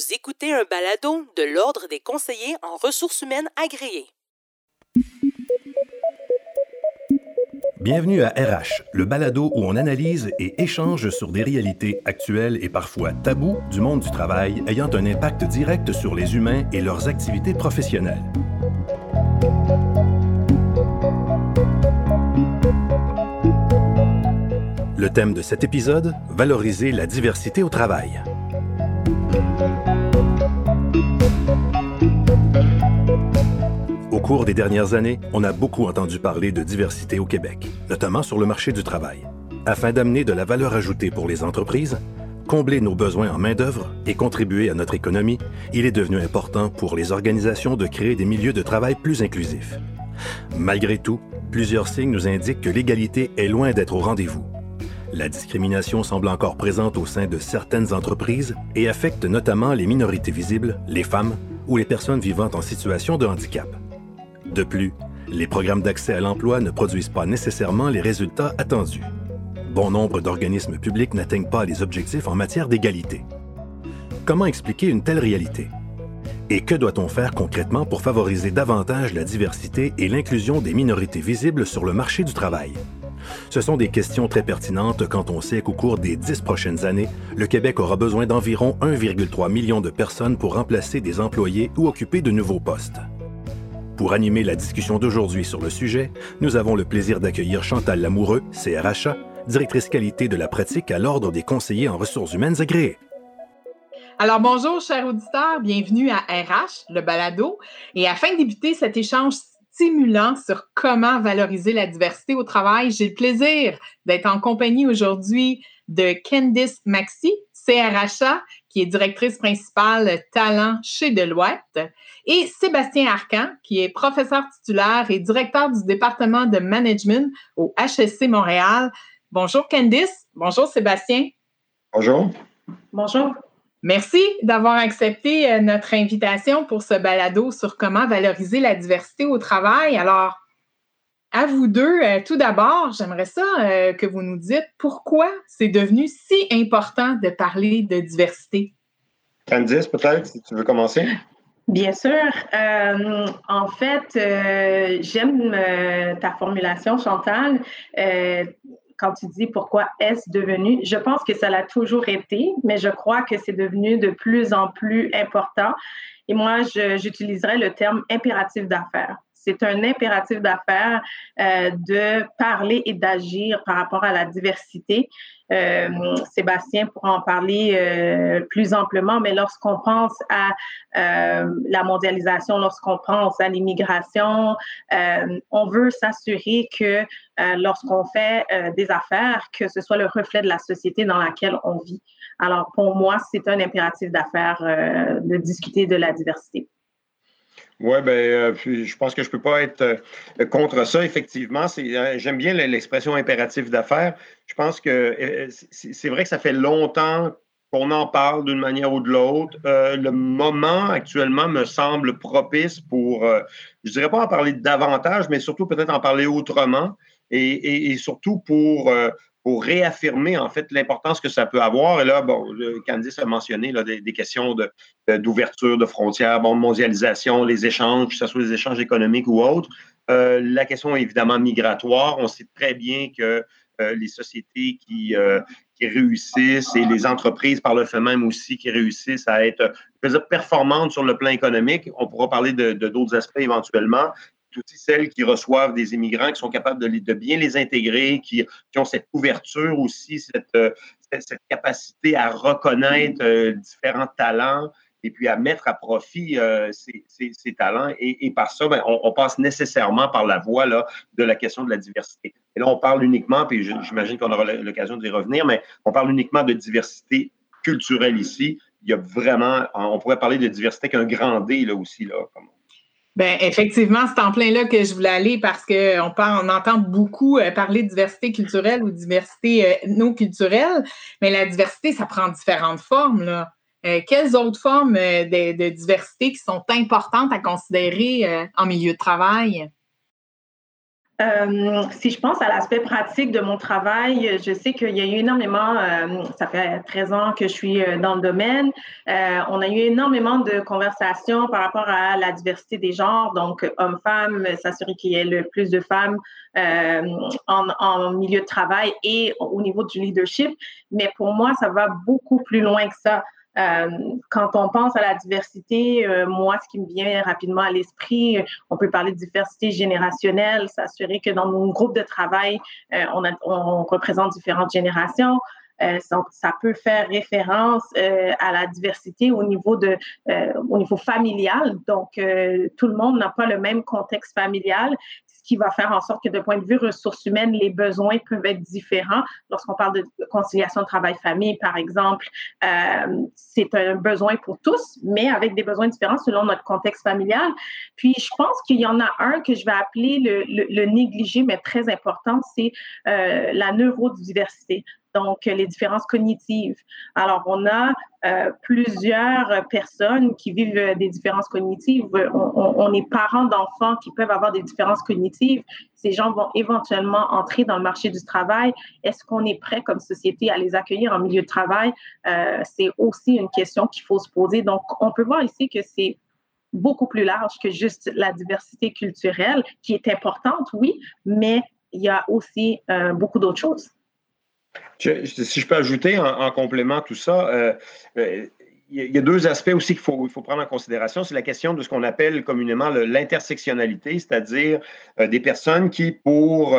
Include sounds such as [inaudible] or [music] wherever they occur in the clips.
Vous écoutez un balado de l'Ordre des conseillers en ressources humaines agréés. Bienvenue à RH, le balado où on analyse et échange sur des réalités actuelles et parfois tabous du monde du travail ayant un impact direct sur les humains et leurs activités professionnelles. Le thème de cet épisode, valoriser la diversité au travail. Cours des dernières années, on a beaucoup entendu parler de diversité au Québec, notamment sur le marché du travail. Afin d'amener de la valeur ajoutée pour les entreprises, combler nos besoins en main-d'œuvre et contribuer à notre économie, il est devenu important pour les organisations de créer des milieux de travail plus inclusifs. Malgré tout, plusieurs signes nous indiquent que l'égalité est loin d'être au rendez-vous. La discrimination semble encore présente au sein de certaines entreprises et affecte notamment les minorités visibles, les femmes ou les personnes vivant en situation de handicap. De plus, les programmes d'accès à l'emploi ne produisent pas nécessairement les résultats attendus. Bon nombre d'organismes publics n'atteignent pas les objectifs en matière d'égalité. Comment expliquer une telle réalité? Et que doit-on faire concrètement pour favoriser davantage la diversité et l'inclusion des minorités visibles sur le marché du travail? Ce sont des questions très pertinentes quand on sait qu'au cours des dix prochaines années, le Québec aura besoin d'environ 1,3 million de personnes pour remplacer des employés ou occuper de nouveaux postes. Pour animer la discussion d'aujourd'hui sur le sujet, nous avons le plaisir d'accueillir Chantal Lamoureux, CRHA, directrice qualité de la pratique à l'Ordre des conseillers en ressources humaines agréées. Alors bonjour, chers auditeurs, bienvenue à RH, le balado. Et afin de débuter cet échange stimulant sur comment valoriser la diversité au travail. J'ai le plaisir d'être en compagnie aujourd'hui de Candice Maxi, CRHA, qui est directrice principale talent chez Deloitte, et Sébastien Arcan, qui est professeur titulaire et directeur du département de management au HSC Montréal. Bonjour Candice. Bonjour Sébastien. Bonjour. Bonjour. Merci d'avoir accepté euh, notre invitation pour ce balado sur comment valoriser la diversité au travail. Alors, à vous deux, euh, tout d'abord, j'aimerais ça euh, que vous nous dites pourquoi c'est devenu si important de parler de diversité. Candice, peut-être, si tu veux commencer? Bien sûr. en fait, j'aime ta formulation, Chantal quand tu dis pourquoi est-ce devenu, je pense que ça l'a toujours été, mais je crois que c'est devenu de plus en plus important. Et moi, j'utiliserais le terme impératif d'affaires. C'est un impératif d'affaires euh, de parler et d'agir par rapport à la diversité. Euh, Sébastien pourra en parler euh, plus amplement, mais lorsqu'on pense à la mondialisation, lorsqu'on pense à l'immigration, on veut s'assurer que lorsqu'on fait des affaires, que ce soit le reflet de la société dans laquelle on vit. Alors, pour moi, c'est un impératif d'affaires de discuter de la diversité. Oui, ben, euh, je pense que je ne peux pas être euh, contre ça, effectivement. Euh, j'aime bien l'expression impératif d'affaires. Je pense que c'est vrai que ça fait longtemps qu'on en parle d'une manière ou de l'autre. le moment actuellement me semble propice pour, je ne dirais pas en parler davantage, mais surtout peut-être en parler autrement et, et surtout pour réaffirmer en fait l'importance que ça peut avoir. Et là, bon, Candice a mentionné là, des, questions d'ouverture de, frontières, bon, mondialisation, les échanges, que ce soit les échanges économiques ou autres. Euh, la question évidemment migratoire. On sait très bien que euh, les sociétés qui, euh, qui, réussissent et les entreprises par le fait même aussi qui réussissent à être performantes sur le plan économique. On pourra parler de d'autres aspects éventuellement aussi celles qui reçoivent des immigrants, qui sont capables de, bien les intégrer, qui, ont cette ouverture aussi, euh, cette, capacité à reconnaître euh, différents talents et puis à mettre à profit euh, ces, talents. Et, par ça, ben, on, passe nécessairement par la voie là, de la question de la diversité. Et là, on parle uniquement, puis j'imagine qu'on aura l'occasion d'y revenir, mais on parle uniquement de diversité culturelle ici. Il y a vraiment, on pourrait parler de diversité qu'un grand D là aussi. Là, Bien, effectivement, c'est en plein là que je voulais aller parce qu'on on entend beaucoup euh, parler de diversité culturelle ou diversité euh, non culturelle, mais la diversité, ça prend différentes formes. Là. Euh, quelles autres formes de, diversité qui sont importantes à considérer en milieu de travail? Euh, si je pense à l'aspect pratique de mon travail, je sais qu'il y a eu énormément, euh, ça fait 13 ans que je suis euh, dans le domaine, on a eu énormément de conversations par rapport à la diversité des genres, donc hommes-femmes, s'assurer qu'il y ait le plus de femmes en, en, milieu de travail et au niveau du leadership. Mais pour moi, ça va beaucoup plus loin que ça. Euh, quand on pense à la diversité, euh, moi, ce qui me vient rapidement à l'esprit, on peut parler de diversité générationnelle, s'assurer que dans nos groupes de travail, euh, on, représente différentes générations. Ça, ça, peut faire référence à la diversité au niveau de, au niveau familial. Donc, tout le monde n'a pas le même contexte familial qui va faire en sorte que de point de vue ressources humaines, les besoins peuvent être différents. Lorsqu'on parle de conciliation travail-famille, par exemple, euh, c'est un besoin pour tous, mais avec des besoins différents selon notre contexte familial. Puis, je pense qu'il y en a un que je vais appeler le, le, négligé, mais très important, c'est euh, la neurodiversité donc les différences cognitives. Alors, on a euh, plusieurs personnes qui vivent des différences cognitives. On, est parents d'enfants qui peuvent avoir des différences cognitives. Ces gens vont éventuellement entrer dans le marché du travail. Est-ce qu'on est prêt comme société à les accueillir en milieu de travail? Euh, c'est aussi une question qu'il faut se poser. Donc, on peut voir ici que c'est beaucoup plus large que juste la diversité culturelle, qui est importante, oui, mais il y a aussi euh, beaucoup d'autres choses si je peux ajouter en, complément tout ça, euh, euh, il y a deux aspects aussi qu'il faut, il faut prendre en considération. C'est la question de ce qu'on appelle communément l'intersectionnalité, c'est-à-dire euh, des personnes qui, pour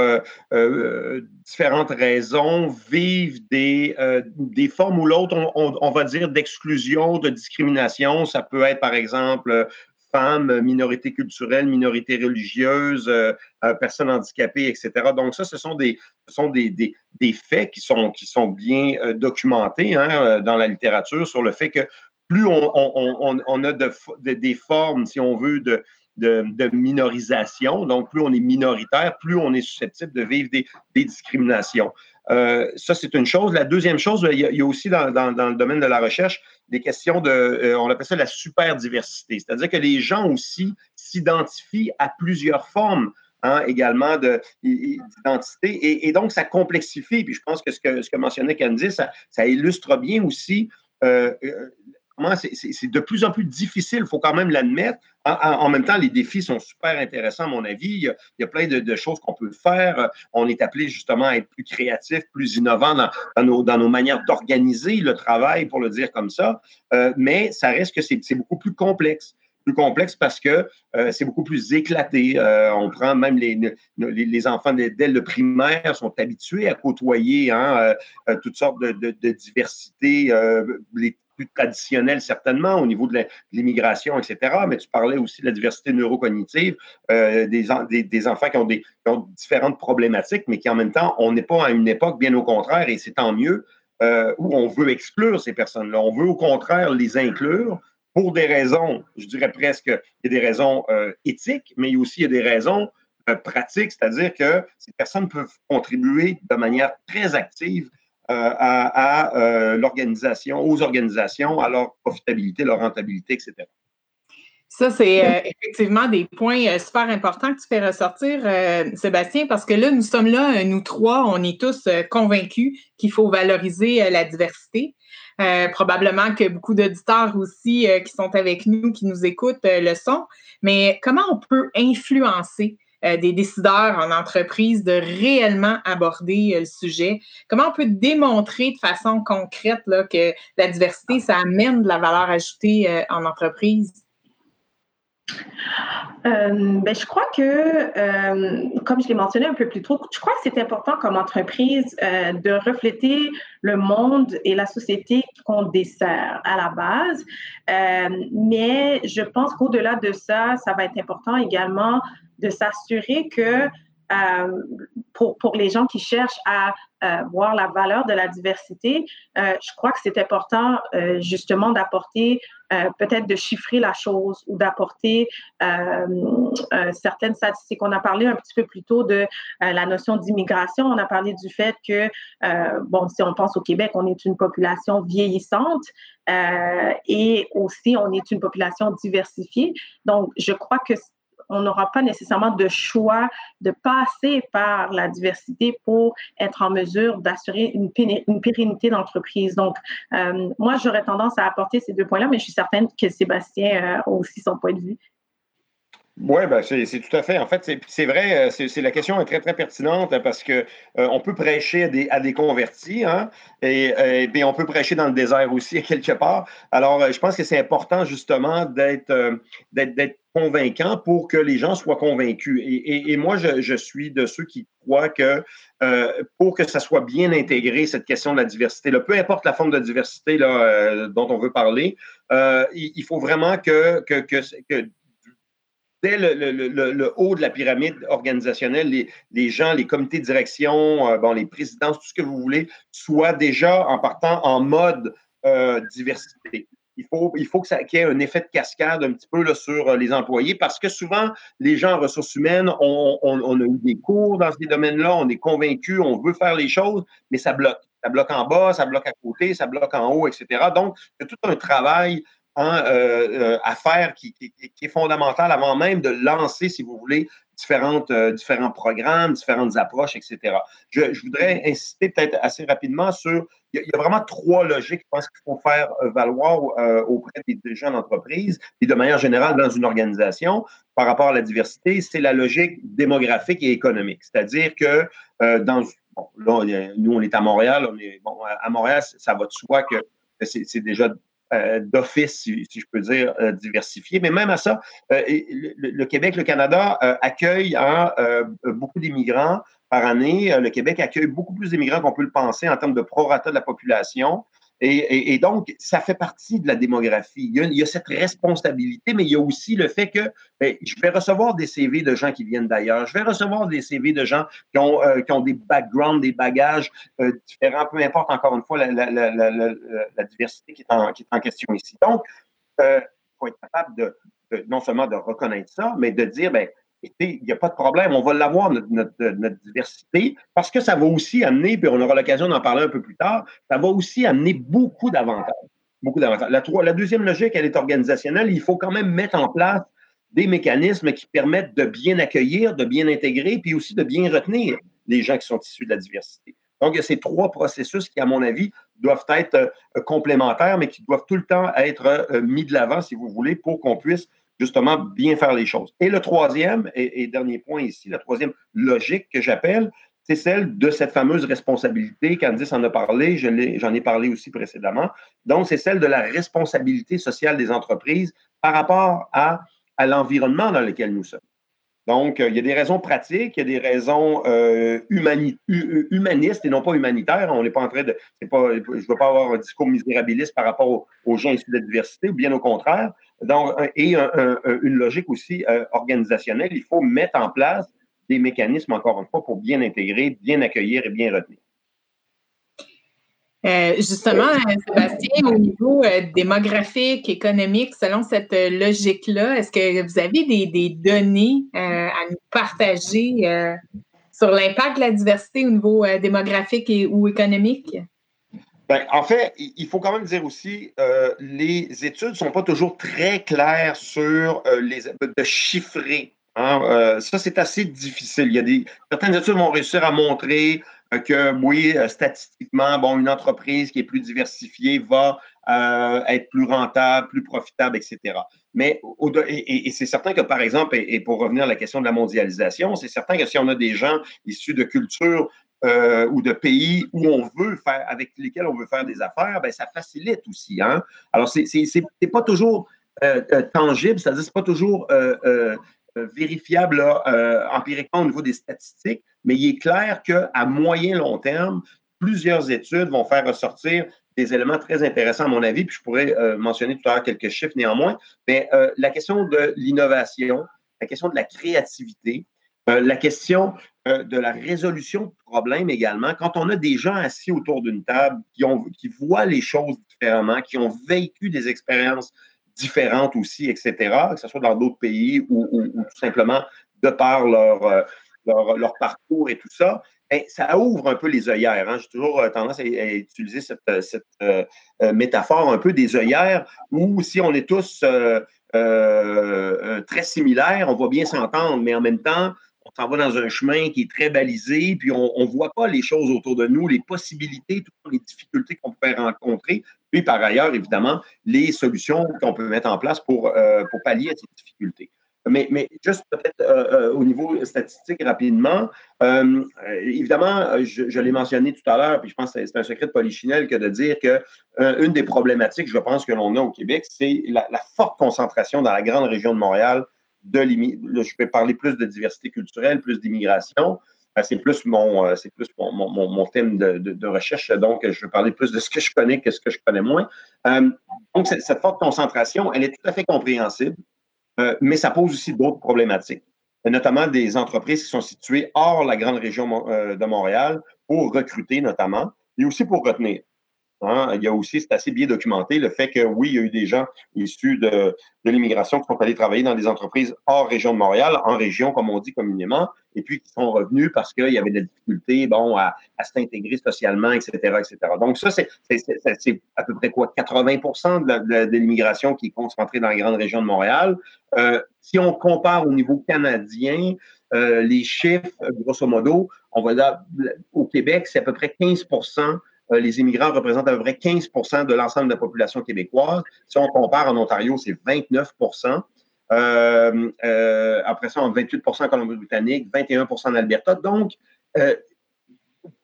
différentes raisons, vivent des, des formes ou l'autre, on, on, va dire, d'exclusion, de discrimination. Ça peut être, par exemple, femmes, minorités culturelles, minorités religieuses, euh, euh, personnes handicapées, etc. Donc ça, ce sont des, ce sont des, des, des faits qui sont, qui sont bien euh, documentés hein, dans la littérature sur le fait que plus on, on, on, a de, des formes, si on veut, de, de, de, minorisation, donc plus on est minoritaire, plus on est susceptible de vivre des, des discriminations. Euh, ça, c'est une chose. La deuxième chose, il y a, aussi dans, le domaine de la recherche des questions de, euh, on appelle ça la super diversité, c'est-à-dire que les gens aussi s'identifient à plusieurs formes hein, également d'identité et, donc ça complexifie. Puis je pense que ce que, ce que mentionnait Candice, ça, illustre bien aussi euh, c'est de plus en plus difficile, il faut quand même l'admettre. En, même temps, les défis sont super intéressants, à mon avis. Il y a, plein de, choses qu'on peut faire. On est appelé justement à être plus créatif, plus innovant dans, nos, dans nos, manières d'organiser le travail, pour le dire comme ça. Euh, mais ça reste que c'est beaucoup plus complexe plus complexe parce que euh, c'est beaucoup plus éclaté. Euh, on prend même les, les, enfants dès le primaire sont habitués à côtoyer hein, toutes sortes de, de, de diversités, les traditionnel certainement au niveau de l'immigration, etc. Mais tu parlais aussi de la diversité neurocognitive, euh, des, des, enfants qui ont, des, différentes problématiques, mais qui en même temps, on n'est pas à une époque, bien au contraire, et c'est tant mieux, euh, où on veut exclure ces personnes-là. On veut au contraire les inclure pour des raisons, je dirais presque, il y a des raisons euh, éthiques, mais aussi il y a des raisons pratiques, c'est-à-dire que ces personnes peuvent contribuer de manière très active euh, à, euh, l'organisation, aux organisations, à leur profitabilité, leur rentabilité, etc. Ça, c'est euh, effectivement des points super importants que tu fais ressortir, Sébastien, parce que là, nous sommes là, nous trois, on est tous convaincus qu'il faut valoriser la diversité. probablement que beaucoup d'auditeurs aussi qui sont avec nous, qui nous écoutent, le sont. Mais comment on peut influencer euh, des décideurs en entreprise de réellement aborder euh, le sujet? Comment on peut démontrer de façon concrète là, que la diversité, ça amène de la valeur ajoutée euh, en entreprise? Ben, je crois que, comme je l'ai mentionné un peu plus tôt, je crois que c'est important comme entreprise de refléter le monde et la société qu'on dessert à la base. mais je pense qu'au-delà de ça, ça va être important également de s'assurer que euh, pour, les gens qui cherchent à euh, voir la valeur de la diversité, euh, je crois que c'est important justement d'apporter, peut-être de chiffrer la chose ou d'apporter certaines statistiques. On a parlé un petit peu plus tôt de la notion d'immigration. On a parlé du fait que, bon, si on pense au Québec, on est une population vieillissante et aussi on est une population diversifiée. Donc, je crois que on n'aura pas nécessairement de choix de passer par la diversité pour être en mesure d'assurer une, pérennité d'entreprise. Donc, euh, moi, j'aurais tendance à apporter ces deux points-là, mais je suis certaine que Sébastien a aussi son point de vue. Oui, ben c'est tout à fait. En fait, c'est vrai, euh, c'est la question est très, très pertinente parce que euh, on peut prêcher à des, à des convertis, hein, et, et, on peut prêcher dans le désert aussi, [laughs] quelque part. Alors, euh, je pense que c'est important, justement, d'être d'être convaincant pour que les gens soient convaincus. Et, et, moi, je, je, suis de ceux qui croient que pour que ça soit bien intégré, cette question de la diversité, peu importe la forme de diversité là, dont on veut parler, il, faut vraiment que, que dès le, haut de la pyramide organisationnelle, les, gens, les comités de direction, euh, bon, les présidences, tout ce que vous voulez, soient déjà en partant en mode euh, diversité. Il faut, il faut que ça, qu'il y ait un effet de cascade un petit peu là, sur euh, les employés parce que souvent, les gens en ressources humaines, on, on a eu des cours dans ces domaines-là, on est convaincus, on veut faire les choses, mais ça bloque. Ça bloque en bas, ça bloque à côté, ça bloque en haut, etc. Donc, il y a tout un travail Hein, euh, euh, à faire qui, est fondamental avant même de lancer, si vous voulez, différentes, euh, différents programmes, différentes approches, etc. Je, voudrais insister peut-être assez rapidement sur, il y, a, vraiment trois logiques, je pense qu'il faut faire valoir auprès des dirigeants d'entreprise et de manière générale dans une organisation par rapport à la diversité, c'est la logique démographique et économique. C'est-à-dire que dans, bon, là, nous, on est à Montréal, on est, bon, à Montréal, ça va de soi que c'est déjà d'office, si, je peux dire, euh, diversifié. Mais même à ça, euh, le, Québec, le Canada accueille hein, beaucoup d'immigrants par année. Le Québec accueille beaucoup plus d'immigrants qu'on peut le penser en termes de prorata de la population. Et, donc, ça fait partie de la démographie. Il y, a, cette responsabilité, mais il y a aussi le fait que ben, je vais recevoir des CV de gens qui viennent d'ailleurs. Je vais recevoir des CV de gens qui ont, euh, qui ont des backgrounds, des bagages euh, différents, peu importe encore une fois la, la, la, la diversité qui est, en, qui est, en, question ici. Donc, il euh, faut être capable de, de, non seulement de reconnaître ça, mais de dire, ben, il n'y a pas de problème, on va l'avoir, notre, diversité, parce que ça va aussi amener, puis on aura l'occasion d'en parler un peu plus tard, ça va aussi amener beaucoup d'avantages. Beaucoup d'avantages. La, la, deuxième logique, elle est organisationnelle. Il faut quand même mettre en place des mécanismes qui permettent de bien accueillir, de bien intégrer, puis aussi de bien retenir les gens qui sont issus de la diversité. Donc, il y a ces trois processus qui, à mon avis, doivent être euh, complémentaires, mais qui doivent tout le temps être euh, mis de l'avant, si vous voulez, pour qu'on puisse justement bien faire les choses. Et le troisième, et, dernier point ici, la troisième logique que j'appelle, c'est celle de cette fameuse responsabilité. Candice en a parlé, j'en ai, parlé aussi précédemment. Donc, c'est celle de la responsabilité sociale des entreprises par rapport à, l'environnement dans lequel nous sommes. Donc, euh, il y a des raisons pratiques, il y a des raisons euh, humanistes et non pas humanitaires. On n'est pas en train de. Je ne veux pas avoir un discours misérabiliste par rapport aux, gens issus de la diversité, ou bien au contraire. Donc, et une logique aussi euh, organisationnelle. Il faut mettre en place des mécanismes, encore une fois, pour bien intégrer, bien accueillir et bien retenir. Euh, justement, euh, Sébastien, au niveau démographique, économique, selon cette logique-là, est-ce que vous avez des, données à nous partager sur l'impact de la diversité au niveau démographique et, ou économique? Ben, en fait, il faut quand même dire aussi, euh, les études ne sont pas toujours très claires sur euh, les de chiffrer. Hein, euh, ça, c'est assez difficile. Il y a des, certaines études vont réussir à montrer que oui, statistiquement, bon, une entreprise qui est plus diversifiée va être plus rentable, plus profitable, etc. Mais c'est certain que, par exemple, et, pour revenir à la question de la mondialisation, c'est certain que si on a des gens issus de cultures euh, ou de pays où on veut faire, avec lesquels on veut faire des affaires, ben, ça facilite aussi. Hein? Alors, c'est n'est pas toujours euh, euh, tangible, c'est-à-dire c'est pas toujours vérifiable empiriquement au niveau des statistiques, mais il est clair qu'à moyen long terme, plusieurs études vont faire ressortir des éléments très intéressants à mon avis, puis je pourrais mentionner tout à l'heure quelques chiffres néanmoins, mais la question de l'innovation, la question de la créativité, la question euh, de la résolution de problèmes également. Quand on a des gens assis autour d'une table qui, ont, qui voient les choses différemment, qui ont vécu des expériences différentes aussi, etc., que ce soit dans d'autres pays ou, tout simplement de par leur, euh, leur, parcours et tout ça, ben, ça ouvre un peu les œillères. Hein. J'ai toujours tendance à, utiliser cette, cette métaphore un peu des œillères où si on est tous très similaires, on va bien s'entendre, mais en même temps, on s'en va dans un chemin qui est très balisé, puis on ne voit pas les choses autour de nous, les possibilités, toutes les difficultés qu'on peut rencontrer, puis par ailleurs, évidemment, les solutions qu'on peut mettre en place pour, euh, pour pallier à ces difficultés. Mais, mais juste peut-être euh, euh, au niveau statistique rapidement, évidemment, je, l'ai mentionné tout à l'heure, puis je pense que c'est un secret de polichinelle que de dire que une des problématiques, je pense, que l'on a au Québec, c'est la, la, forte concentration dans la grande région de Montréal je vais parler plus de diversité culturelle, plus d'immigration. Euh, c'est plus mon, euh, c'est plus mon, mon, thème de, recherche, donc je vais parler plus de ce que je connais que ce que je connais moins. Euh, donc, cette forte concentration, elle est tout à fait compréhensible, mais ça pose aussi d'autres problématiques, notamment des entreprises qui sont situées hors la grande région de Montréal pour recruter notamment, et aussi pour retenir. Hein, il y a aussi, c'est assez bien documenté, le fait que oui, il y a eu des gens issus de, l'immigration qui sont allés travailler dans des entreprises hors région de Montréal, en région, comme on dit communément, et puis qui sont revenus parce qu'il y avait des difficultés bon, à, s'intégrer socialement, etc., etc. Donc, ça, c'est à peu près quoi? 80% de, l'immigration qui est concentrée dans la grande région de Montréal. Euh, si on compare au niveau canadien, euh, les chiffres, grosso modo, on va dire, au Québec, c'est à peu près 15 euh, les immigrants représentent à peu près 15% de l'ensemble de la population québécoise. Si on compare en Ontario, c'est 29% euh, euh, après ça, en 28% en Colombie-Britannique, 21% en Alberta. Donc,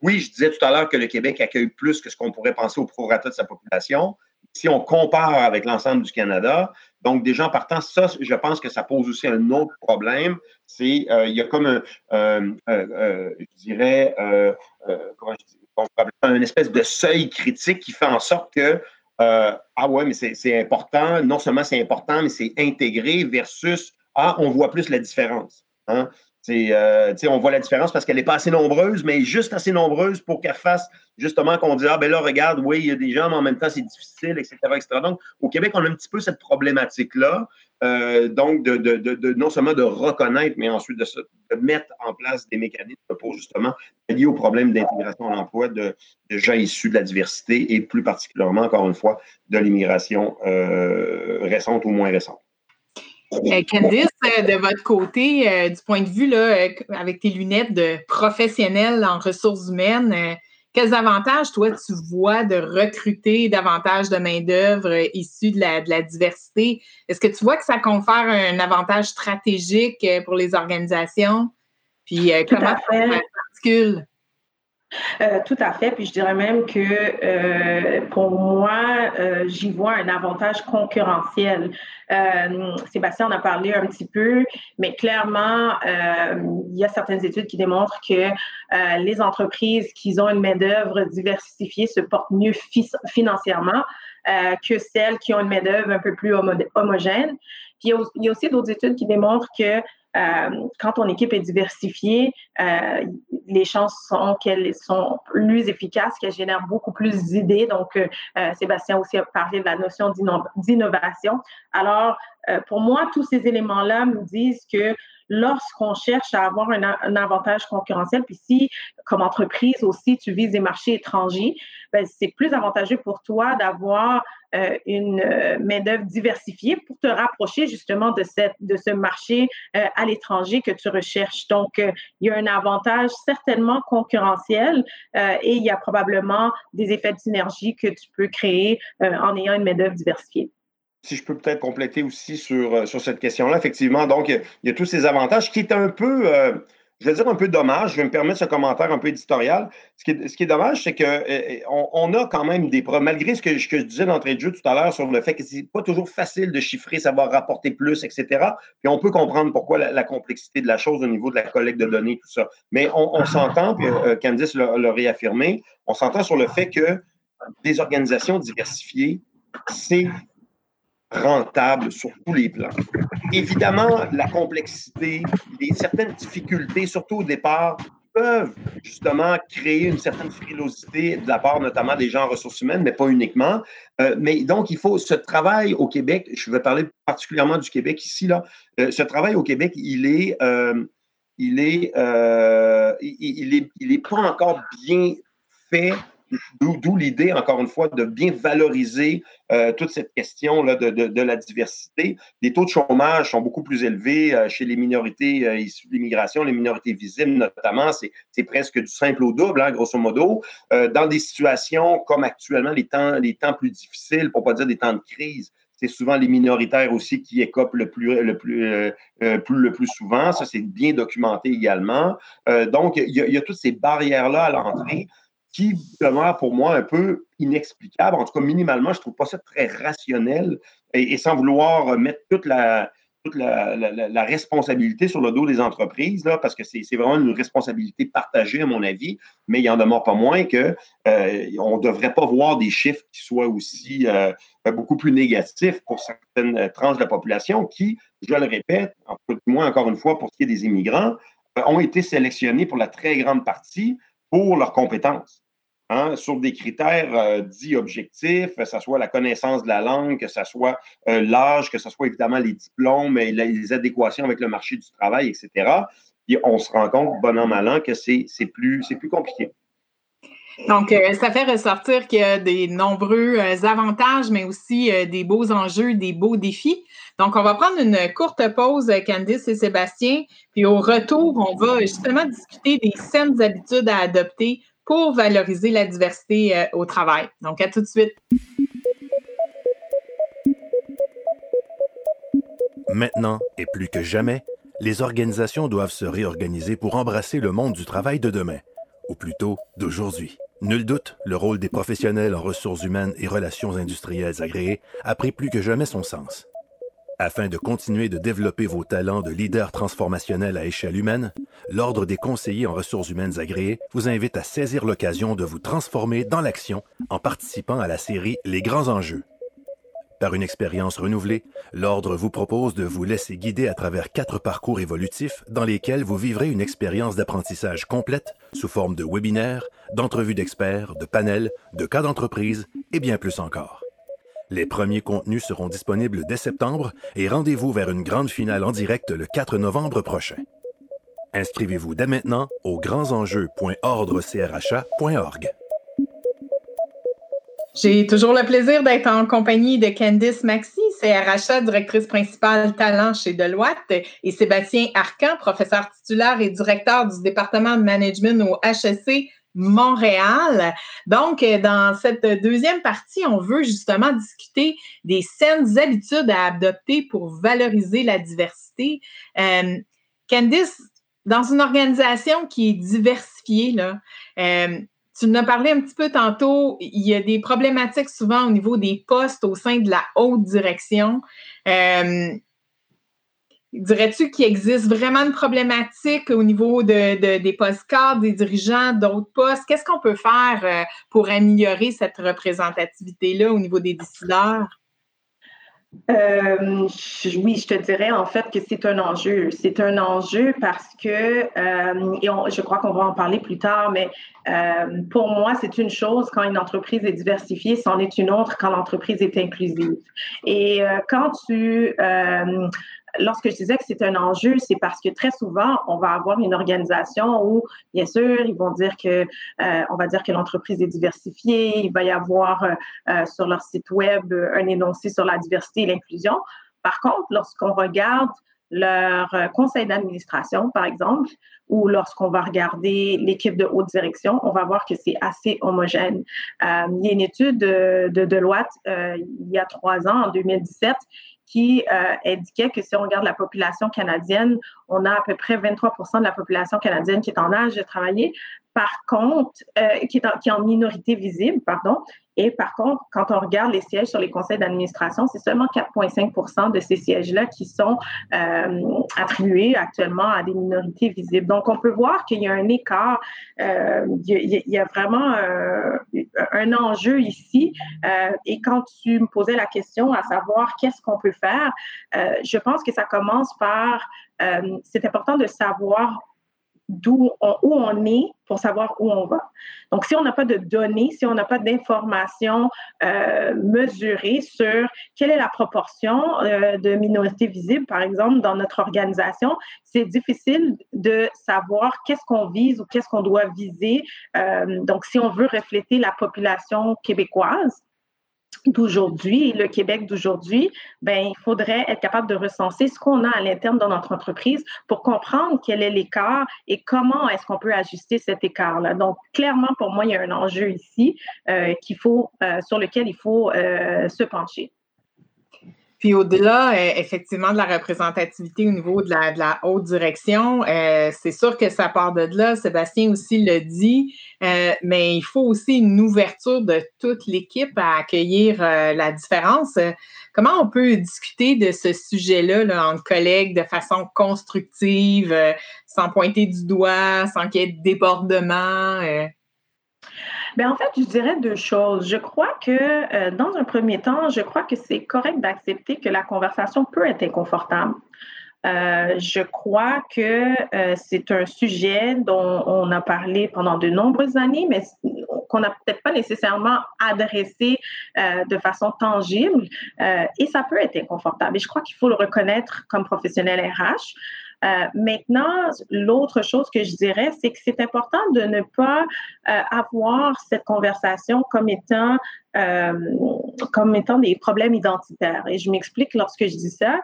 oui, je disais tout à l'heure que le Québec accueille plus que ce qu'on pourrait penser au prorata de sa population. Si on compare avec l'ensemble du Canada, donc des gens partant, ça, je pense que ça pose aussi un autre problème. C'est, il y a comme un, je dirais, comment je dis, un espèce de seuil critique qui fait en sorte que, euh, ah ouais, mais c'est important, non seulement c'est important, mais c'est intégré versus, ah, on voit plus la différence. Hein? Euh, on voit la différence parce qu'elle n'est pas assez nombreuse, mais juste assez nombreuse pour qu'elle fasse justement qu'on dise Ah, ben là, regarde, oui, il y a des gens, mais en même temps, c'est difficile, etc.. Donc, au Québec, on a un petit peu cette problématique-là. Euh, donc, de, non seulement de reconnaître, mais ensuite de, mettre en place des mécanismes pour justement lier au problème d'intégration en emploi de, gens issus de la diversité et plus particulièrement, encore une fois, de l'immigration euh, récente ou moins récente. Euh, Candice, de votre côté, du point de vue, là, avec tes lunettes de professionnel en ressources humaines, quels avantages, toi, tu vois de recruter davantage de main-d'œuvre euh, issue de la, diversité? Est-ce que tu vois que ça confère un avantage stratégique euh, pour les organisations? Puis euh, comment ça s'articule? Euh, tout à fait. Puis je dirais même que euh, pour moi, euh, j'y vois un avantage concurrentiel. Sébastien en a parlé un petit peu, mais clairement, il y a certaines études qui démontrent que les entreprises qui ont une main-d'œuvre diversifiée se portent mieux financièrement que celles qui ont une main-d'œuvre un peu plus homogène. Puis il y a aussi d'autres études qui démontrent que euh, quand ton équipe est diversifiée, euh, les chances sont qu'elles sont plus efficaces, qu'elles génèrent beaucoup plus d'idées. Donc, euh, Sébastien aussi a parlé de la notion d'innovation. Alors, pour moi, tous ces éléments-là nous disent que lorsqu'on cherche à avoir un, avantage concurrentiel, puis si, comme entreprise aussi, tu vises des marchés étrangers, ben, c'est plus avantageux pour toi d'avoir euh, une euh, main-d'œuvre diversifiée pour te rapprocher justement de, cette, ce marché euh, à l'étranger que tu recherches. Donc, il y a un avantage certainement concurrentiel et il y a probablement des effets de synergie que tu peux créer en ayant une main-d'œuvre diversifiée si je peux peut-être compléter aussi sur, euh, sur cette question-là, effectivement, donc, il y, a, tous ces avantages qui est un peu, euh, je vais dire un peu dommage, je vais me permettre ce commentaire un peu éditorial. Ce qui est, ce qui est dommage, c'est qu'on euh, on a quand même des preuves, malgré ce que, je disais d'entrée de jeu tout à l'heure sur le fait que c'est pas toujours facile de chiffrer, savoir rapporter plus, etc. Puis on peut comprendre pourquoi la, complexité de la chose au niveau de la collecte de données, tout ça. Mais on, s'entend, puis Candice l'a réaffirmé, on s'entend sur le fait que des organisations diversifiées, c'est rentable sur tous les plans. Évidemment, la complexité, les certaines difficultés, surtout au départ, peuvent justement créer une certaine frilosité de la part notamment des gens en ressources humaines, mais pas uniquement. Euh, mais donc, il faut ce travail au Québec, je vais parler particulièrement du Québec ici, là, euh, ce travail au Québec, il est, euh, il est, il, est, il est pas encore bien fait d'où l'idée, encore une fois, de bien valoriser euh, toute cette question là, de, de, la diversité. Les taux de chômage sont beaucoup plus élevés euh, chez les minorités euh, issues de l'immigration, les minorités visibles notamment. C'est presque du simple au double, hein, grosso modo. dans des situations comme actuellement, les temps, les temps plus difficiles, pour ne pas dire des temps de crise, c'est souvent les minoritaires aussi qui écopent le plus, le plus, le plus souvent. Ça, c'est bien documenté également. donc, il y, a toutes ces barrières-là à l'entrée qui demeure pour moi un peu inexplicable. En tout cas, minimalement, je ne trouve pas ça très rationnel et, sans vouloir mettre toute la, toute la, responsabilité sur le dos des entreprises, là, parce que c'est vraiment une responsabilité partagée, à mon avis, mais il n'en demeure pas moins qu'on euh, ne devrait pas voir des chiffres qui soient aussi euh, beaucoup plus négatifs pour certaines tranches de la population qui, je le répète, en tout moins encore une fois pour ce qui est des immigrants, euh, ont été sélectionnés pour la très grande partie pour leurs compétences. Hein, sur des critères euh, dits objectifs, que ce soit la connaissance de la langue, que ce soit euh, l'âge, que ce soit évidemment les diplômes et les adéquations avec le marché du travail, etc. Et on se rend compte, bon an, mal an, que c'est plus, plus compliqué. Donc, euh, ça fait ressortir qu'il y a des nombreux avantages, mais aussi des beaux enjeux, des beaux défis. Donc, on va prendre une courte pause, Candice et Sébastien, puis au retour, on va justement discuter des saines habitudes à adopter pour valoriser la diversité euh, au travail. Donc, à tout de suite. Maintenant, et plus que jamais, les organisations doivent se réorganiser pour embrasser le monde du travail de demain, ou plutôt d'aujourd'hui. Nul doute, le rôle des professionnels en ressources humaines et relations industrielles agréées a pris plus que jamais son sens. Afin de continuer de développer vos talents de leader transformationnel à échelle humaine, l'Ordre des conseillers en ressources humaines agréés vous invite à saisir l'occasion de vous transformer dans l'action en participant à la série Les grands enjeux. Par une expérience renouvelée, l'Ordre vous propose de vous laisser guider à travers quatre parcours évolutifs dans lesquels vous vivrez une expérience d'apprentissage complète sous forme de webinaires, d'entrevues d'experts, de panels, de cas d'entreprise et bien plus encore. Les premiers contenus seront disponibles dès septembre et rendez-vous vers une grande finale en direct le 4 novembre prochain. Inscrivez-vous dès maintenant au grandsenjeux.ordrecrha.org. J'ai toujours le plaisir d'être en compagnie de Candice Maxi, CRHA, directrice principale talent chez Deloitte, et Sébastien Arcan, professeur titulaire et directeur du département de management au HEC Montréal. Donc, euh, dans cette deuxième partie, on veut justement discuter des saines habitudes à adopter pour valoriser la diversité. Euh, Candice, dans une organisation qui est diversifiée, euh, tu nous as parlé un petit peu tantôt, il y a des problématiques souvent au niveau des postes au sein de la haute direction. Dirais-tu qu'il existe vraiment une problématique au niveau de, des postes cadres, des dirigeants, d'autres postes? Qu'est-ce qu'on peut faire euh, pour améliorer cette représentativité-là au niveau des décideurs? Euh, oui, je te dirais en fait que c'est un enjeu. C'est un enjeu parce que, euh, et je crois qu'on va en parler plus tard, mais pour moi, c'est une chose quand une entreprise est diversifiée, c'en est une autre quand l'entreprise est inclusive. Et quand tu lorsque je disais que c'est un enjeu, c'est parce que très souvent, on va avoir une organisation où, bien sûr, ils vont dire que, euh, on va dire que l'entreprise est diversifiée, il va y avoir euh, euh, sur leur site web un énoncé sur la diversité et l'inclusion. Par contre, lorsqu'on regarde leur conseil d'administration, par exemple, ou lorsqu'on va regarder l'équipe de haute direction, on va voir que c'est assez homogène. il y a une étude de, de Deloitte il y a trois ans, en 2017, qui euh, indiquait que si on regarde la population canadienne, on a à peu près 23% de la population canadienne qui est en âge de travailler. Par contre, euh, qui, est qui est en minorité visible, pardon, et par contre, quand on regarde les sièges sur les conseils d'administration, c'est seulement 4,5% de ces sièges-là qui sont euh, attribués actuellement à des minorités visibles. Donc, on peut voir qu'il y a un écart, euh, il, y a, vraiment euh, un enjeu ici. et quand tu me posais la question à savoir qu'est-ce qu'on peut faire, je pense que ça commence par, c'est important de savoir d'où où on est pour savoir où on va. Donc, si on n'a pas de données, si on n'a pas d'informations euh, mesurées sur quelle est la proportion euh, de minorités visibles, par exemple, dans notre organisation, c'est difficile de savoir qu'est-ce qu'on vise ou qu'est-ce qu'on doit viser. Euh, donc, si on veut refléter la population québécoise, d'aujourd'hui, le Québec d'aujourd'hui, ben, il faudrait être capable de recenser ce qu'on a à l'interne dans notre entreprise pour comprendre quel est l'écart et comment est-ce qu'on peut ajuster cet écart-là. Donc, clairement, pour moi, il y a un enjeu ici euh, euh, sur lequel il faut euh, se pencher. Puis au-delà, euh, effectivement, de la représentativité au niveau de la, haute direction, euh, c'est sûr que ça part de là. Sébastien aussi le dit, euh, mais il faut aussi une ouverture de toute l'équipe à accueillir la différence. Comment on peut discuter de ce sujet-là là, entre collègues de façon constructive, sans pointer du doigt, sans qu'il y ait de débordement? Bien, en fait, je dirais deux choses. Je crois que, euh, dans un premier temps, je crois que c'est correct d'accepter que la conversation peut être inconfortable. Euh, je crois que euh, c'est un sujet dont on a parlé pendant de nombreuses années, mais qu'on n'a peut-être pas nécessairement adressé de façon tangible. et ça peut être inconfortable. Et je crois qu'il faut le reconnaître comme professionnel RH. Euh, maintenant, l'autre chose que je dirais, c'est que c'est important de ne pas euh, avoir cette conversation comme étant euh, comme étant des problèmes identitaires. Et je m'explique lorsque je dis ça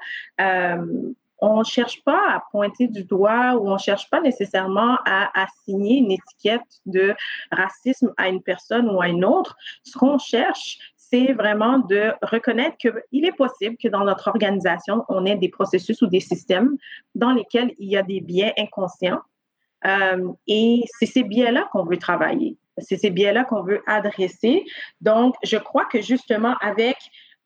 on ne cherche pas à pointer du doigt ou on ne cherche pas nécessairement à assigner une étiquette de racisme à une personne ou à une autre. Ce qu'on cherche, c'est vraiment de reconnaître qu'il est possible que dans notre organisation, on ait des processus ou des systèmes dans lesquels il y a des biais inconscients. Euh, et c'est ces biais-là qu'on veut travailler. C'est ces biais-là qu'on veut adresser. Donc, je crois que justement, avec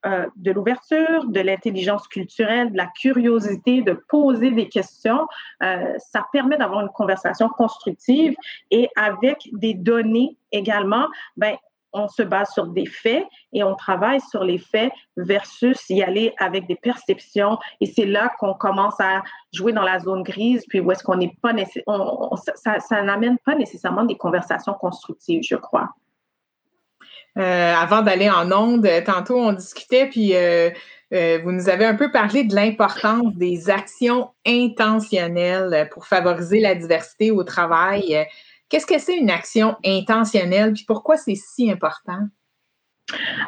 euh, de l'ouverture, de l'intelligence culturelle, de la curiosité, de poser des questions, euh, ça permet d'avoir une conversation constructive et avec des données également, ben, on se base sur des faits et on travaille sur les faits versus y aller avec des perceptions. Et c'est là qu'on commence à jouer dans la zone grise, puis où est-ce qu'on n'est pas nécessairement, ça, n'amène pas nécessairement des conversations constructives, je crois. Euh, avant d'aller en onde, tantôt on discutait, puis euh, euh, vous nous avez un peu parlé de l'importance des actions intentionnelles pour favoriser la diversité au travail. Qu'est-ce que c'est une action intentionnelle, puis pourquoi c'est si important?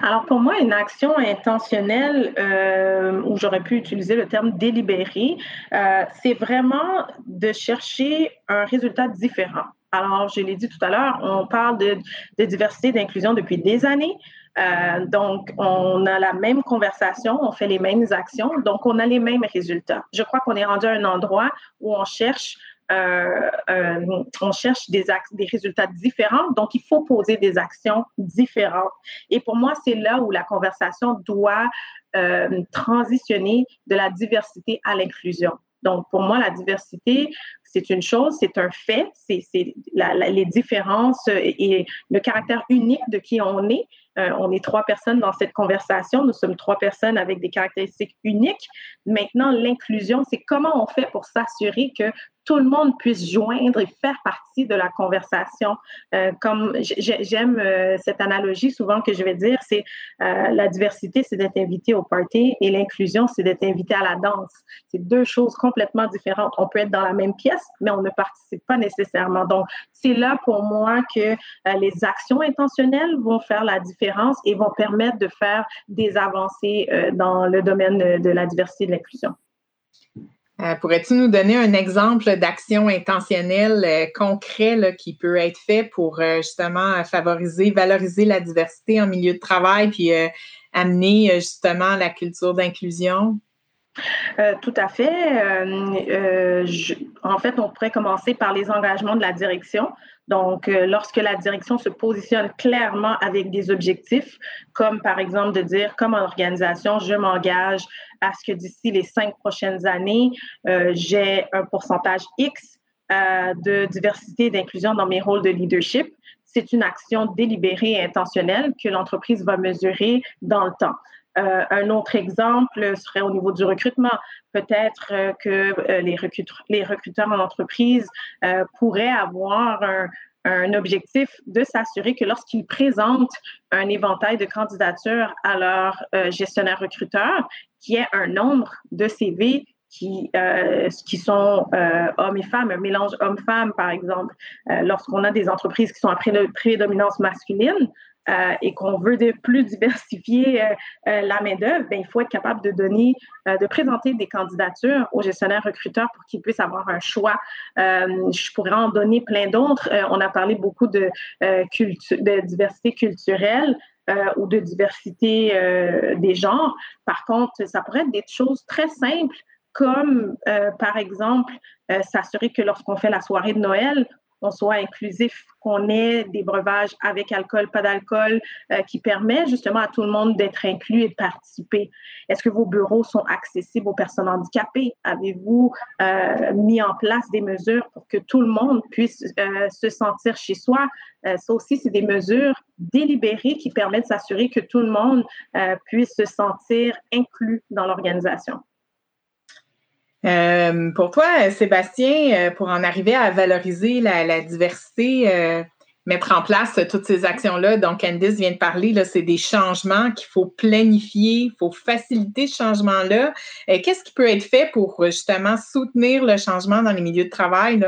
Alors pour moi, une action intentionnelle, euh, où j'aurais pu utiliser le terme délibéré, euh, c'est vraiment de chercher un résultat différent. Alors, je l'ai dit tout à l'heure, on parle de, diversité, d'inclusion depuis des années. Euh, donc, on a la même conversation, on fait les mêmes actions, donc on a les mêmes résultats. Je crois qu'on est rendu à un endroit où on cherche on cherche des, des résultats différents, donc il faut poser des actions différentes. Et pour moi, c'est là où la conversation doit euh, transitionner de la diversité à l'inclusion. Donc, pour moi, la diversité, c'est une chose, c'est un fait, c'est les différences et, le caractère unique de qui on est. on est trois personnes dans cette conversation, nous sommes trois personnes avec des caractéristiques uniques. Maintenant, l'inclusion, c'est comment on fait pour s'assurer que tout le monde puisse joindre et faire partie de la conversation. Euh, comme j'aime euh, cette analogie souvent que je vais dire, c'est euh, la diversité, c'est d'être invité au party et l'inclusion, c'est d'être invité à la danse. C'est deux choses complètement différentes. On peut être dans la même pièce, mais on ne participe pas nécessairement. Donc, c'est là pour moi que les actions intentionnelles vont faire la différence et vont permettre de faire des avancées dans le domaine de la diversité et de l'inclusion. Euh, pourrais-tu nous donner un exemple d'action intentionnelle euh, concret qui peut être fait pour euh, justement favoriser, valoriser la diversité en milieu de travail puis amener justement la culture d'inclusion? Tout à fait. en fait, on pourrait commencer par les engagements de la direction. Donc, lorsque la direction se positionne clairement avec des objectifs, comme par exemple de dire, comme organisation, je m'engage à ce que d'ici les cinq prochaines années, euh, j'ai un pourcentage X euh, de diversité et d'inclusion dans mes rôles de leadership. C'est une action délibérée et intentionnelle que l'entreprise va mesurer dans le temps. Un autre exemple serait au niveau du recrutement. Peut-être que les, recruteurs, les recruteurs en entreprise pourraient avoir un, objectif de s'assurer que lorsqu'ils présentent un éventail de candidatures à leur euh, gestionnaire recruteur, qu'il y ait un nombre de CV qui, euh, sont euh, hommes et femmes, un mélange homme-femme, par exemple. Lorsqu'on a des entreprises qui sont à prédominance masculine, euh, et qu'on veut plus diversifier euh, euh, la main-d'œuvre, ben, il faut être capable de donner, de présenter des candidatures aux gestionnaires recruteurs pour qu'ils puissent avoir un choix. je pourrais en donner plein d'autres. on a parlé beaucoup de diversité culturelle. ou de diversité des genres. Par contre, ça pourrait être des choses très simples comme par exemple s'assurer que lorsqu'on fait la soirée de Noël, on soit inclusif, qu'on ait des breuvages avec alcool, pas d'alcool, euh, qui permet justement à tout le monde d'être inclus et de participer. Est-ce que vos bureaux sont accessibles aux personnes handicapées? Avez-vous euh, mis en place des mesures pour que tout le monde puisse euh, se sentir chez soi? ça aussi, c'est des mesures délibérées qui permettent de s'assurer que tout le monde puisse se sentir inclus dans l'organisation. Euh, pour toi, Sébastien, euh, pour en arriver à valoriser la, diversité, euh, mettre en place toutes ces actions-là dont Candice vient de parler, c'est des changements qu'il faut planifier, il faut faciliter ce changement-là. Qu'est-ce qui peut être fait pour justement soutenir le changement dans les milieux de travail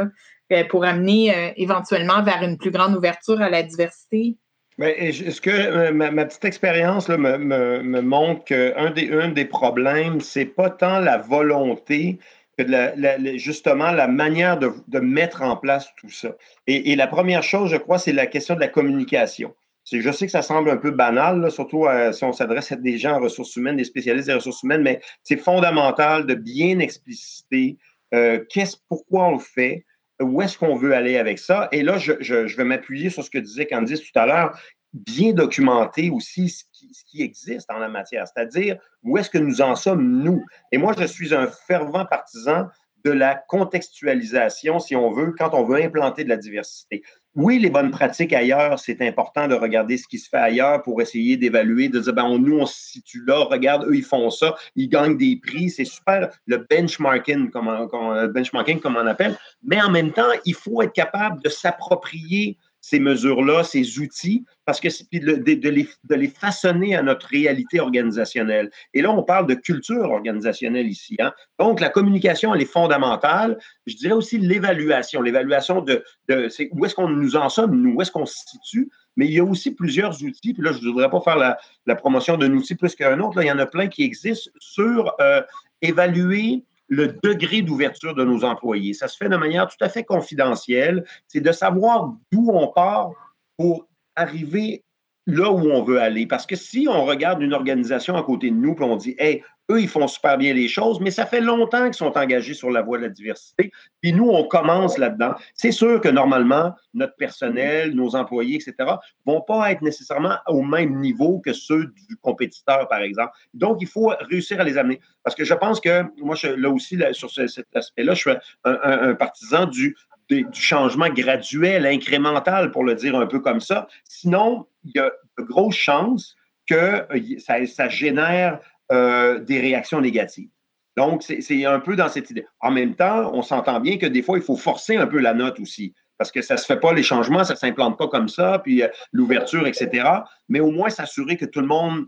pour amener éventuellement vers une plus grande ouverture à la diversité? Est-ce que ma, petite expérience me, me, montre qu'un des, un des problèmes, c'est pas tant la volonté que justement la manière de, mettre en place tout ça. Et, la première chose, je crois, c'est la question de la communication. Je sais que ça semble un peu banal, surtout euh, si on s'adresse à des gens en ressources humaines, des spécialistes des ressources humaines, mais c'est fondamental de bien expliciter euh, qu'est-ce, pourquoi on le fait, où est-ce qu'on veut aller avec ça? Et là, je, vais m'appuyer sur ce que disait Candice tout à l'heure, bien documenter aussi ce qui, existe en la matière, c'est-à-dire où est-ce que nous en sommes, nous. Et moi, je suis un fervent partisan de la contextualisation, si on veut, quand on veut implanter de la diversité. Oui, les bonnes pratiques ailleurs, c'est important de regarder ce qui se fait ailleurs pour essayer d'évaluer, de dire, ben, nous, on se situe là, regarde, eux, ils font ça, ils gagnent des prix, c'est super, le benchmarking, comme benchmarking, comme on appelle, mais en même temps, il faut être capable de s'approprier ces mesures-là, ces outils, parce que c'est de, les, de, les, façonner à notre réalité organisationnelle. Et là, on parle de culture organisationnelle ici. Hein? Donc, la communication, elle est fondamentale. Je dirais aussi l'évaluation. L'évaluation de, de où est-ce qu'on nous en sommes, nous, où est-ce qu'on se situe. Mais il y a aussi plusieurs outils. Puis là, je ne voudrais pas faire la, la promotion d'un outil plus qu'un autre. Il y en a plein qui existent sur euh, évaluer le degré d'ouverture de nos employés. Ça se fait de manière tout à fait confidentielle. C'est de savoir d'où on part pour arriver là où on veut aller. Parce que si on regarde une organisation à côté de nous et on dit, hey, eux, ils font super bien les choses, mais ça fait longtemps qu'ils sont engagés sur la voie de la diversité. Puis nous, on commence là-dedans. C'est sûr que normalement, notre personnel, nos employés, etc., vont pas être nécessairement au même niveau que ceux du compétiteur, par exemple. Donc, il faut réussir à les amener. Parce que je pense que, moi, je, là aussi, sur cet aspect-là, je suis un, partisan du, du changement graduel, incrémental, pour le dire un peu comme ça. Sinon, il y a de grosses chances que euh, ça, génère euh, des réactions négatives. Donc, c'est un peu dans cette idée. En même temps, on s'entend bien que des fois, il faut forcer un peu la note aussi, parce que ça ne se fait pas les changements, ça ne s'implante pas comme ça, puis euh, l'ouverture, etc. Mais au moins s'assurer que tout le monde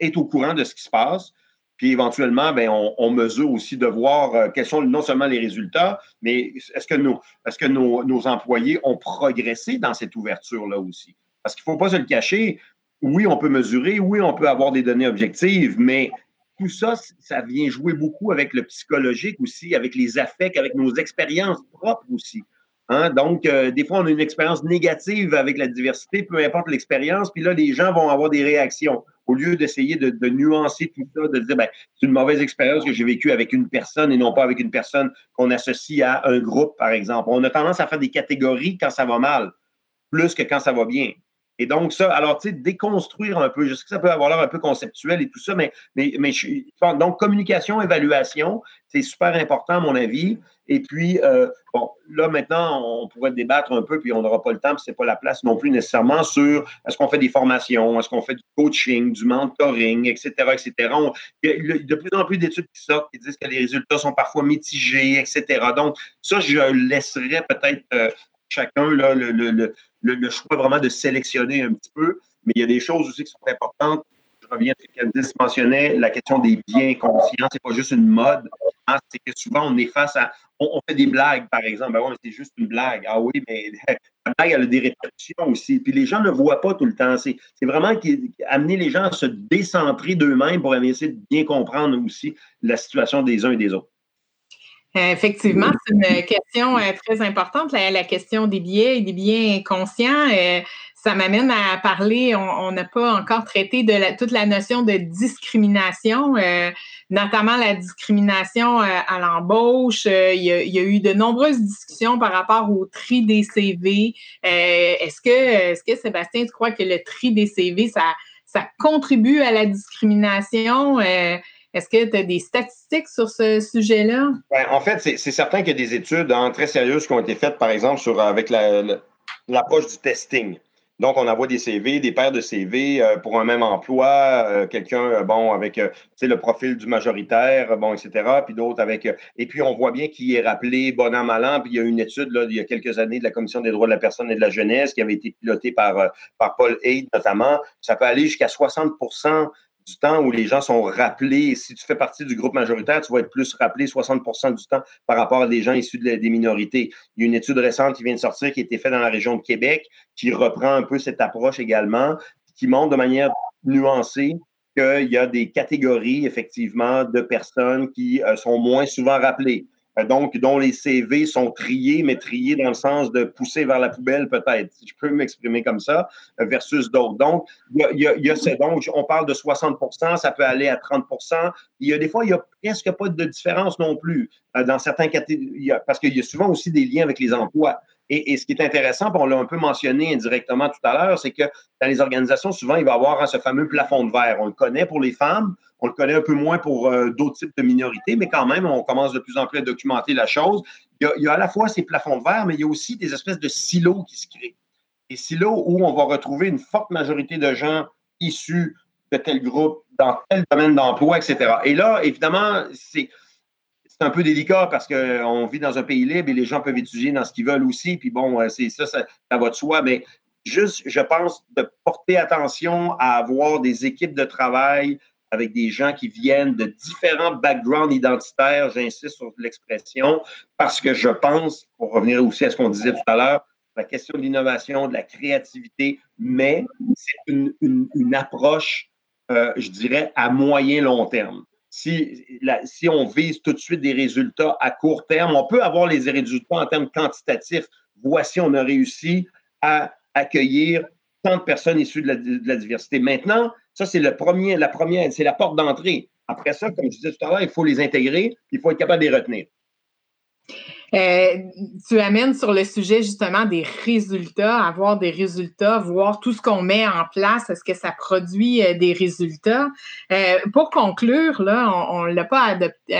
est au courant de ce qui se passe. Puis éventuellement, ben, on, mesure aussi de voir euh, quels sont non seulement les résultats, mais est-ce que, nos, est -ce que nos, employés ont progressé dans cette ouverture-là aussi? Parce qu'il ne faut pas se le cacher, oui, on peut mesurer, oui, on peut avoir des données objectives, mais tout ça, ça vient jouer beaucoup avec le psychologique aussi, avec les affects, avec nos expériences propres aussi. Hein? Donc, euh, des fois, on a une expérience négative avec la diversité, peu importe l'expérience, puis là, les gens vont avoir des réactions. Au lieu d'essayer de, nuancer tout ça, de dire, ben, c'est une mauvaise expérience que j'ai vécue avec une personne et non pas avec une personne qu'on associe à un groupe, par exemple. On a tendance à faire des catégories quand ça va mal, plus que quand ça va bien. Et donc, ça, alors, tu sais, déconstruire un peu, je sais que ça peut avoir l'air un peu conceptuel et tout ça, mais, mais, mais je, donc, communication, évaluation, c'est super important, à mon avis. Et puis, euh, bon, là, maintenant, on pourrait débattre un peu, puis on n'aura pas le temps, puis c'est pas la place non plus nécessairement sur est-ce qu'on fait des formations, est-ce qu'on fait du coaching, du mentoring, etc., etc. a de plus en plus d'études qui sortent qui disent que les résultats sont parfois mitigés, etc. Donc, ça, je laisserais peut-être euh, chacun le, le, le, choix vraiment de sélectionner un petit peu. Mais il y a des choses aussi qui sont importantes. Je reviens à ce que Candice mentionnait, la question des biens conscients, c'est pas juste une mode. Hein, c'est que souvent, on est face à. On, fait des blagues, par exemple. Ben ouais, c'est juste une blague. Ah oui, mais [laughs] la blague, elle a des répercussions aussi. Puis les gens ne voient pas tout le temps. C'est vraiment amener les gens à se décentrer d'eux-mêmes pour essayer de bien comprendre aussi la situation des uns et des autres. Euh, effectivement, c'est une question euh, très importante, la, question des biais et des biens inconscients. Euh, ça m'amène à parler, on n'a pas encore traité de toute la notion de discrimination, notamment la discrimination à l'embauche. Il y, a, eu de nombreuses discussions par rapport au tri des CV. est-ce que, est-ce que Sébastien, tu crois que le tri des CV, ça, ça contribue à la discrimination? Est-ce que tu as des statistiques sur ce sujet-là? Ben, en fait, c'est certain qu'il y a des études très sérieuses qui ont été faites, par exemple, sur, avec l'approche du testing. Donc, on envoie des CV, des paires de CV euh, pour un même emploi, euh, quelqu'un, euh, bon, avec le profil du majoritaire, bon, etc., puis d'autres avec. et puis, on voit bien qui est rappelé bon an, mal. Puis, il y a une étude, il y a quelques années, de la Commission des droits de la personne et de la jeunesse qui avait été pilotée par, par Paul Haid, notamment. Ça peut aller jusqu'à 60 du temps où les gens sont rappelés. Si tu fais partie du groupe majoritaire, tu vas être plus rappelé 60% du temps par rapport à des gens issus des minorités. Il y a une étude récente qui vient de sortir qui a été faite dans la région de Québec qui reprend un peu cette approche également, qui montre de manière nuancée qu'il y a des catégories, effectivement, de personnes qui euh, sont moins souvent rappelées. Euh, donc, dont les CV sont triés, mais triés dans le sens de pousser vers la poubelle, peut-être, si je peux m'exprimer comme ça, euh, versus d'autres. Donc, il y a, y a, donc, on parle de 60% ça peut aller à 30% Il y a des fois, il n'y a presque pas de différence non plus euh, dans certains catégories, parce qu'il y a souvent aussi des liens avec les emplois. Et, ce qui est intéressant, on l'a un peu mentionné indirectement tout à l'heure, c'est que dans les organisations, souvent, il va y avoir hein, ce fameux plafond de verre. On le connaît pour les femmes, on le connaît un peu moins pour euh, d'autres types de minorités, mais quand même, on commence de plus en plus à documenter la chose. Il y, a, à la fois ces plafonds de verre, mais il y a aussi des espèces de silos qui se créent. Des silos où on va retrouver une forte majorité de gens issus de tel groupe, dans tel domaine d'emploi, etc. Et là, évidemment, c'est un peu délicat parce qu'on vit dans un pays libre et les gens peuvent étudier dans ce qu'ils veulent aussi. Puis bon, euh, c'est ça, ça va de soi. Mais juste, je pense, de porter attention à avoir des équipes de travail avec des gens qui viennent de différents backgrounds identitaires, j'insiste sur l'expression, parce que je pense, pour revenir aussi à ce qu'on disait tout à l'heure, la question de l'innovation, de la créativité, mais c'est une, approche, euh, je dirais, à moyen long terme. Si, si on vise tout de suite des résultats à court terme, on peut avoir les résultats en termes quantitatifs. Voici, on a réussi à accueillir tant de personnes issues de la diversité. Maintenant, ça, c'est le premier, la première, c'est la porte d'entrée. Après ça, comme je disais tout à l'heure, il faut les intégrer, il faut être capable de les retenir. Euh, tu amènes sur le sujet justement des résultats, avoir des résultats, voir tout ce qu'on met en place, est-ce que ça produit euh, des résultats? Euh, pour conclure, là, on ne l'a pas adopté.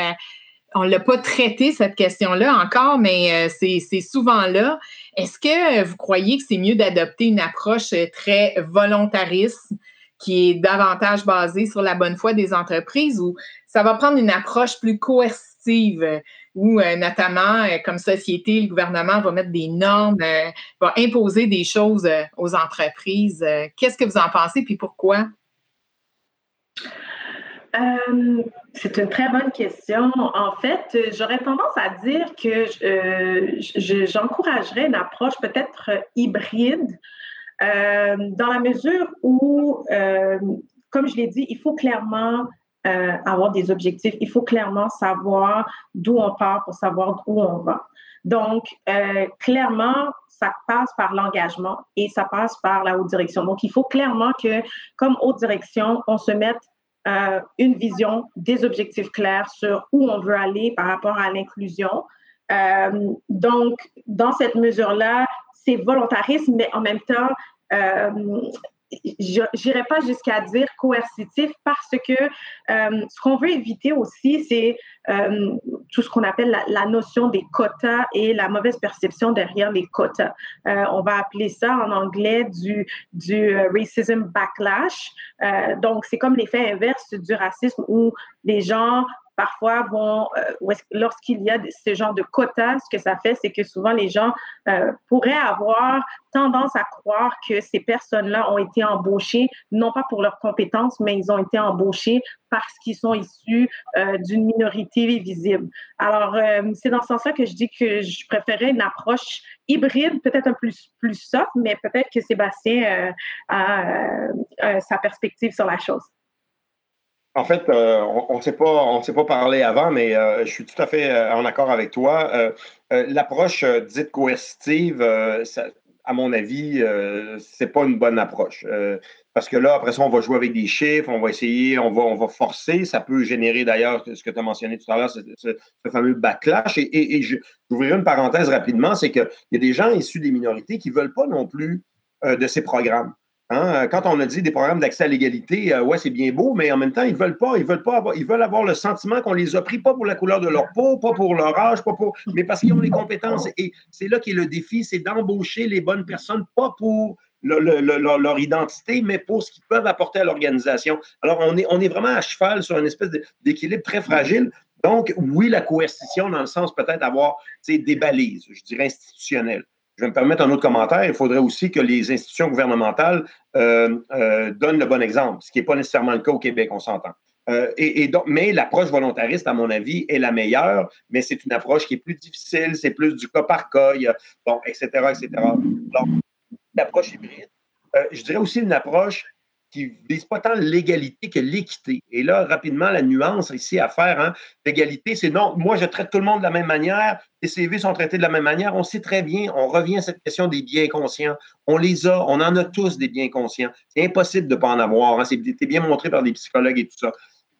on l'a pas traité cette question-là encore, mais c'est souvent là. Est-ce que vous croyez que c'est mieux d'adopter une approche très volontariste, qui est davantage basé sur la bonne foi des entreprises ou ça va prendre une approche plus coercitive où euh, notamment euh, comme société, le gouvernement va mettre des normes, euh, va imposer des choses aux entreprises. Qu'est-ce que vous en pensez puis pourquoi? c'est une très bonne question. En fait, j'aurais tendance à dire que j'encouragerais une approche peut-être hybride euh, dans la mesure où, euh, comme je l'ai dit, il faut clairement euh, avoir des objectifs, il faut clairement savoir d'où on part pour savoir où on va. Donc, clairement, ça passe par l'engagement et ça passe par la haute direction. Donc, il faut clairement que, comme haute direction, on se mette une vision, des objectifs clairs sur où on veut aller par rapport à l'inclusion. donc, dans cette mesure-là, c'est volontarisme, mais en même temps, j'irai pas jusqu'à dire coercitif parce que euh, ce qu'on veut éviter aussi, c'est euh, tout ce qu'on appelle la, notion des quotas et la mauvaise perception derrière les quotas. Euh, on va appeler ça en anglais du, du racism backlash. donc, c'est comme l'effet inverse du racisme où les gens parfois vont, euh, lorsqu'il y a ce genre de quotas, ce que ça fait, c'est que souvent les gens euh, pourraient avoir tendance à croire que ces personnes-là ont été embauchées, non pas pour leurs compétences, mais ils ont été embauchés parce qu'ils sont issus euh, d'une minorité visible. Alors, c'est dans ce sens-là que je dis que je préférais une approche hybride, peut-être un plus, plus soft, mais peut-être que Sébastien a sa perspective sur la chose. En fait, euh, on ne s'est pas, parlé avant, mais euh, je suis tout à fait euh, en accord avec toi. L'approche dite coercitive, à mon avis, c'est pas une bonne approche. parce que là, après ça, on va jouer avec des chiffres, on va essayer, on va, on forcer. Ça peut générer d'ailleurs ce que tu as mentionné tout à l'heure, ce, fameux backlash. Et, et, j'ouvrirai une parenthèse rapidement, c'est qu'il y a des gens issus des minorités qui ne veulent pas non plus de ces programmes. Hein, quand on a dit des programmes d'accès à l'égalité, euh, ouais, c'est bien beau, mais en même temps, ils veulent pas, ils veulent pas avoir, ils veulent avoir le sentiment qu'on les a pris pas pour la couleur de leur peau, pas pour leur âge, pas pour, mais parce qu'ils ont les compétences. Et c'est là qu'est le défi, c'est d'embaucher les bonnes personnes, pas pour leur identité, mais pour ce qu'ils peuvent apporter à l'organisation. Alors, on est, on est vraiment à cheval sur une espèce d'équilibre très fragile. Donc, oui, la coercition, dans le sens peut-être avoir des balises, je dirais institutionnelles. Je vais me permettre un autre commentaire. Il faudrait aussi que les institutions gouvernementales euh, euh, donnent le bon exemple, ce qui n'est pas nécessairement le cas au Québec, on s'entend. Euh, et, donc, mais l'approche volontariste, à mon avis, est la meilleure, mais c'est une approche qui est plus difficile, c'est plus du cas par cas, bon, etc., etc. Donc, l'approche hybride. je dirais aussi une approche qui ne vise pas tant l'égalité que l'équité. Et là, rapidement, la nuance ici à faire, hein, l'égalité, c'est non, moi, je traite tout le monde de la même manière, les CV sont traités de la même manière. On sait très bien, on revient à cette question des biens conscients. On les a, on en a tous des biens conscients. C'est impossible de ne pas en avoir. Hein. C'est bien montré par des psychologues et tout ça.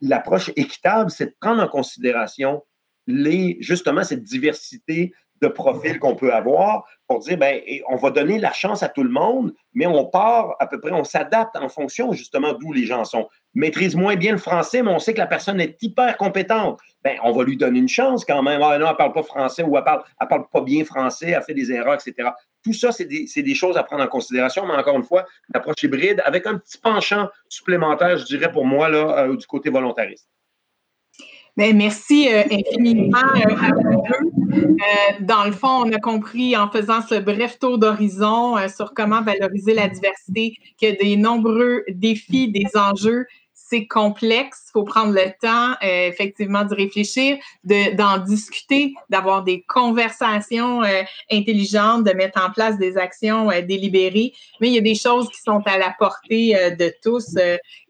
L'approche équitable, c'est de prendre en considération les, justement cette diversité de profils qu'on peut avoir pour dire, ben, on va donner la chance à tout le monde, mais on part à peu près, on s'adapte en fonction justement d'où les gens sont. Maîtrise moins bien le français, mais on sait que la personne est hyper compétente. Ben, on va lui donner une chance quand même. Ah non, elle parle pas français ou elle parle, elle parle pas bien français, elle fait des erreurs, etc. Tout ça, c'est des, des, choses à prendre en considération, mais encore une fois, l'approche hybride avec un petit penchant supplémentaire, je dirais pour moi, là, euh, du côté volontariste. Bien, merci euh, infiniment euh, à vous. Euh, dans le fond, on a compris en faisant ce bref tour d'horizon sur comment valoriser la diversité qu'il y a des nombreux défis, des enjeux c'est complexe. Il faut prendre le temps, euh, effectivement, de réfléchir, d'en discuter, d'avoir des conversations euh, intelligentes, de mettre en place des actions euh, délibérées. Mais il y a des choses qui sont à la portée de tous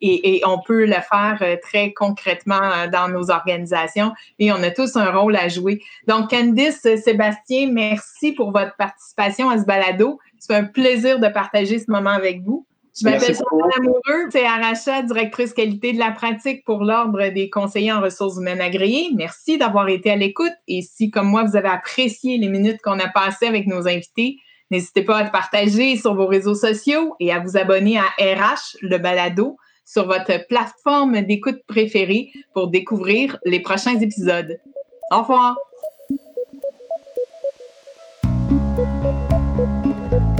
et, et, on peut le faire très concrètement dans nos organisations et on a tous un rôle à jouer. Donc, Candice, Sébastien, merci pour votre participation à ce balado. C'est un plaisir de partager ce moment avec vous. Je m'appelle Chantal Amoureux, c'est Aracha, directrice qualité de la pratique pour l'Ordre des conseillers en ressources humaines agréées. Merci d'avoir été à l'écoute et si, comme moi, vous avez apprécié les minutes qu'on a passées avec nos invités, n'hésitez pas à le partager sur vos réseaux sociaux et à vous abonner à RH, le balado, sur votre plateforme d'écoute préférée pour découvrir les prochains épisodes. Au revoir!